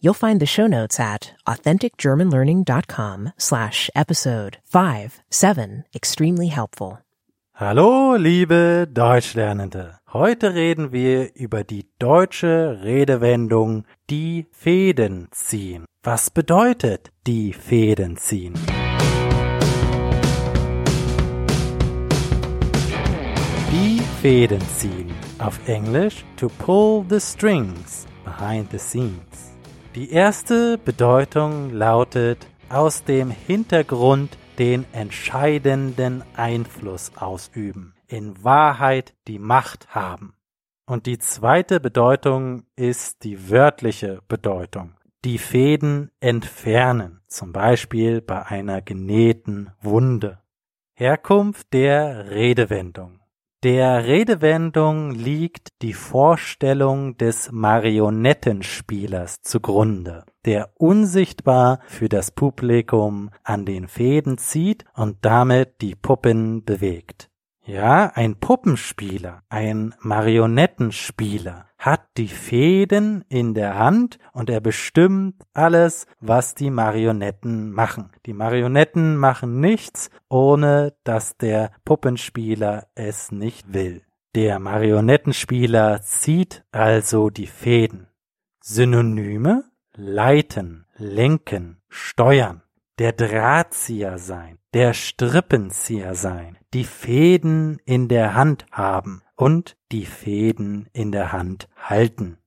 You'll find the show notes at authenticgermanlearning.com slash episode 57 extremely helpful. Hallo, liebe Deutschlernende. Heute reden wir über die deutsche Redewendung die Fäden ziehen. Was bedeutet die Fäden ziehen? Die Fäden ziehen. Auf Englisch to pull the strings behind the scenes. Die erste Bedeutung lautet aus dem Hintergrund den entscheidenden Einfluss ausüben, in Wahrheit die Macht haben. Und die zweite Bedeutung ist die wörtliche Bedeutung. Die Fäden entfernen, zum Beispiel bei einer genähten Wunde. Herkunft der Redewendung. Der Redewendung liegt die Vorstellung des Marionettenspielers zugrunde, der unsichtbar für das Publikum an den Fäden zieht und damit die Puppen bewegt. Ja, ein Puppenspieler, ein Marionettenspieler hat die Fäden in der Hand und er bestimmt alles, was die Marionetten machen. Die Marionetten machen nichts, ohne dass der Puppenspieler es nicht will. Der Marionettenspieler zieht also die Fäden. Synonyme leiten, lenken, steuern, der Drahtzieher sein, der Strippenzieher sein, die Fäden in der Hand haben und die Fäden in der Hand halten.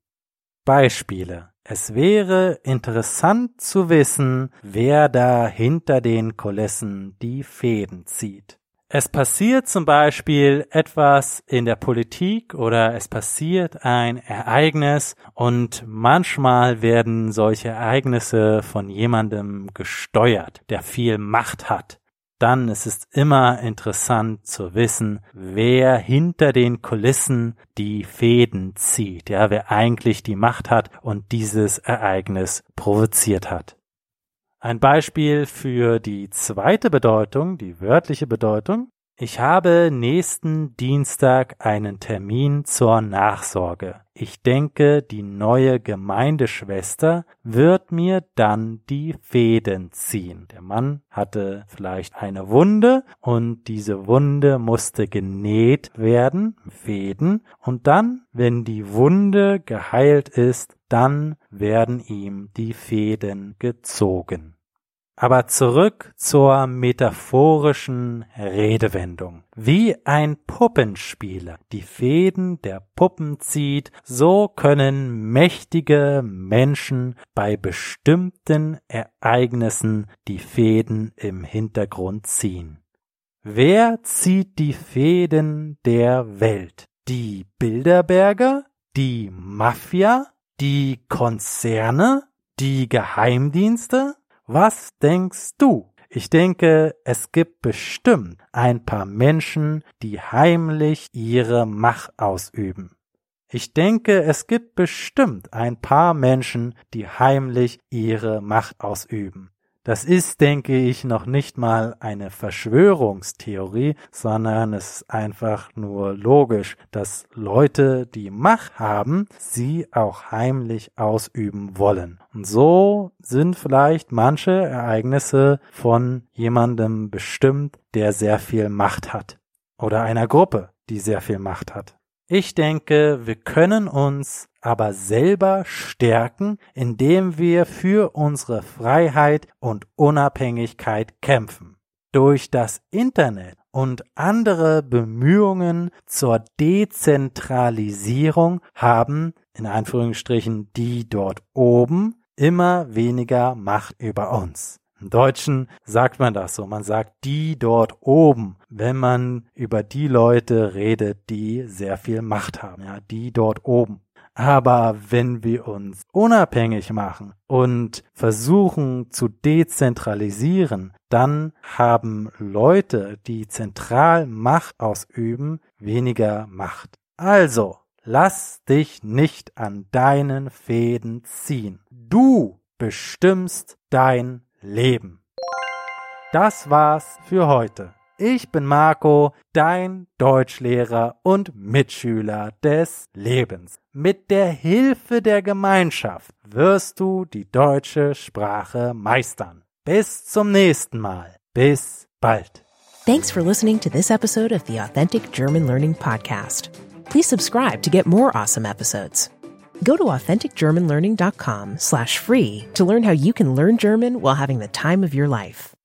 Beispiele. Es wäre interessant zu wissen, wer da hinter den Kulissen die Fäden zieht. Es passiert zum Beispiel etwas in der Politik oder es passiert ein Ereignis und manchmal werden solche Ereignisse von jemandem gesteuert, der viel Macht hat dann ist es immer interessant zu wissen, wer hinter den Kulissen die Fäden zieht, ja, wer eigentlich die Macht hat und dieses Ereignis provoziert hat. Ein Beispiel für die zweite Bedeutung, die wörtliche Bedeutung, ich habe nächsten Dienstag einen Termin zur Nachsorge. Ich denke, die neue Gemeindeschwester wird mir dann die Fäden ziehen. Der Mann hatte vielleicht eine Wunde und diese Wunde musste genäht werden, Fäden, und dann, wenn die Wunde geheilt ist, dann werden ihm die Fäden gezogen. Aber zurück zur metaphorischen Redewendung. Wie ein Puppenspieler die Fäden der Puppen zieht, so können mächtige Menschen bei bestimmten Ereignissen die Fäden im Hintergrund ziehen. Wer zieht die Fäden der Welt? Die Bilderberger? Die Mafia? Die Konzerne? Die Geheimdienste? Was denkst du? Ich denke, es gibt bestimmt ein paar Menschen, die heimlich ihre Macht ausüben. Ich denke, es gibt bestimmt ein paar Menschen, die heimlich ihre Macht ausüben. Das ist, denke ich, noch nicht mal eine Verschwörungstheorie, sondern es ist einfach nur logisch, dass Leute, die Macht haben, sie auch heimlich ausüben wollen. Und so sind vielleicht manche Ereignisse von jemandem bestimmt, der sehr viel Macht hat. Oder einer Gruppe, die sehr viel Macht hat. Ich denke, wir können uns aber selber stärken, indem wir für unsere Freiheit und Unabhängigkeit kämpfen. Durch das Internet und andere Bemühungen zur Dezentralisierung haben, in Anführungsstrichen, die dort oben immer weniger Macht über uns. Im Deutschen sagt man das so. Man sagt die dort oben, wenn man über die Leute redet, die sehr viel Macht haben. Ja, die dort oben. Aber wenn wir uns unabhängig machen und versuchen zu dezentralisieren, dann haben Leute, die zentral Macht ausüben, weniger Macht. Also, lass dich nicht an deinen Fäden ziehen. Du bestimmst dein Leben. Das war's für heute. Ich bin Marco, dein Deutschlehrer und Mitschüler des Lebens. Mit der Hilfe der Gemeinschaft wirst du die deutsche Sprache meistern. Bis zum nächsten Mal. Bis bald. Thanks for listening to this episode of the Authentic German Learning Podcast. Please subscribe to get more awesome episodes. Go to authenticgermanlearning.com slash free to learn how you can learn German while having the time of your life.